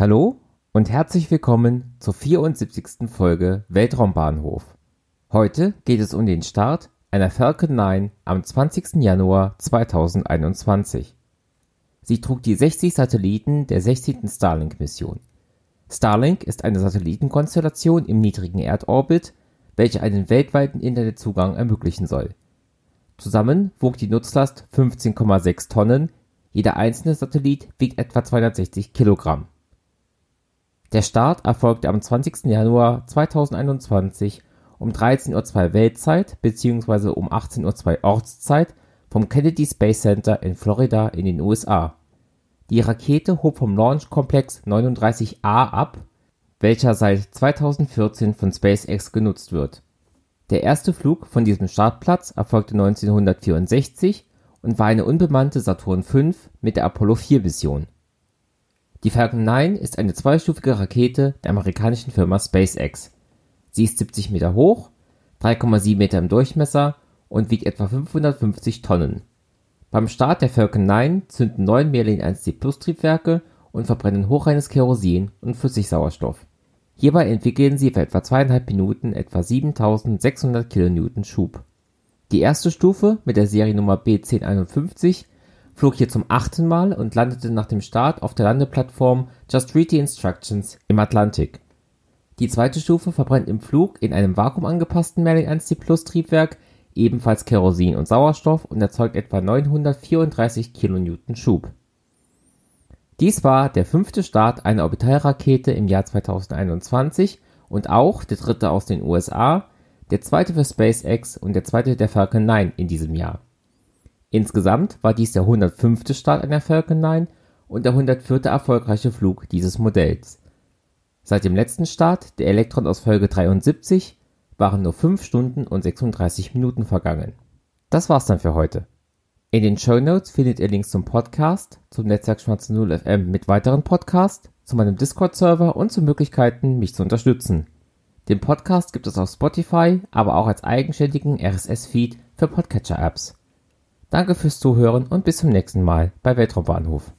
Hallo und herzlich willkommen zur 74. Folge Weltraumbahnhof. Heute geht es um den Start einer Falcon 9 am 20. Januar 2021. Sie trug die 60 Satelliten der 16. Starlink-Mission. Starlink ist eine Satellitenkonstellation im niedrigen Erdorbit, welche einen weltweiten Internetzugang ermöglichen soll. Zusammen wog die Nutzlast 15,6 Tonnen, jeder einzelne Satellit wiegt etwa 260 Kilogramm. Der Start erfolgte am 20. Januar 2021 um 13:02 Uhr Weltzeit bzw. um 18:02 Uhr Ortszeit vom Kennedy Space Center in Florida in den USA. Die Rakete hob vom Launch Komplex 39A ab, welcher seit 2014 von SpaceX genutzt wird. Der erste Flug von diesem Startplatz erfolgte 1964 und war eine unbemannte Saturn V mit der Apollo-4-Mission die Falcon 9 ist eine zweistufige Rakete der amerikanischen Firma SpaceX. Sie ist 70 Meter hoch, 3,7 Meter im Durchmesser und wiegt etwa 550 Tonnen. Beim Start der Falcon 9 zünden neun Merlin 1D-Plus-Triebwerke und verbrennen hochreines Kerosin und Flüssigsauerstoff. Hierbei entwickeln sie für etwa zweieinhalb Minuten etwa 7600 kN Schub. Die erste Stufe mit der Seriennummer B1051 flog hier zum achten Mal und landete nach dem Start auf der Landeplattform Just Read the Instructions im Atlantik. Die zweite Stufe verbrennt im Flug in einem vakuumangepassten Merlin 1D Triebwerk ebenfalls Kerosin und Sauerstoff und erzeugt etwa 934 kN Schub. Dies war der fünfte Start einer Orbitalrakete im Jahr 2021 und auch der dritte aus den USA, der zweite für SpaceX und der zweite der Falcon 9 in diesem Jahr Insgesamt war dies der 105. Start einer Falcon 9 und der 104. erfolgreiche Flug dieses Modells. Seit dem letzten Start, der Electron aus Folge 73, waren nur 5 Stunden und 36 Minuten vergangen. Das war's dann für heute. In den Show Notes findet ihr Links zum Podcast, zum Netzwerk Schwarze 0 FM mit weiteren Podcasts, zu meinem Discord-Server und zu Möglichkeiten, mich zu unterstützen. Den Podcast gibt es auf Spotify, aber auch als eigenständigen RSS-Feed für Podcatcher-Apps. Danke fürs Zuhören und bis zum nächsten Mal bei Weltraumbahnhof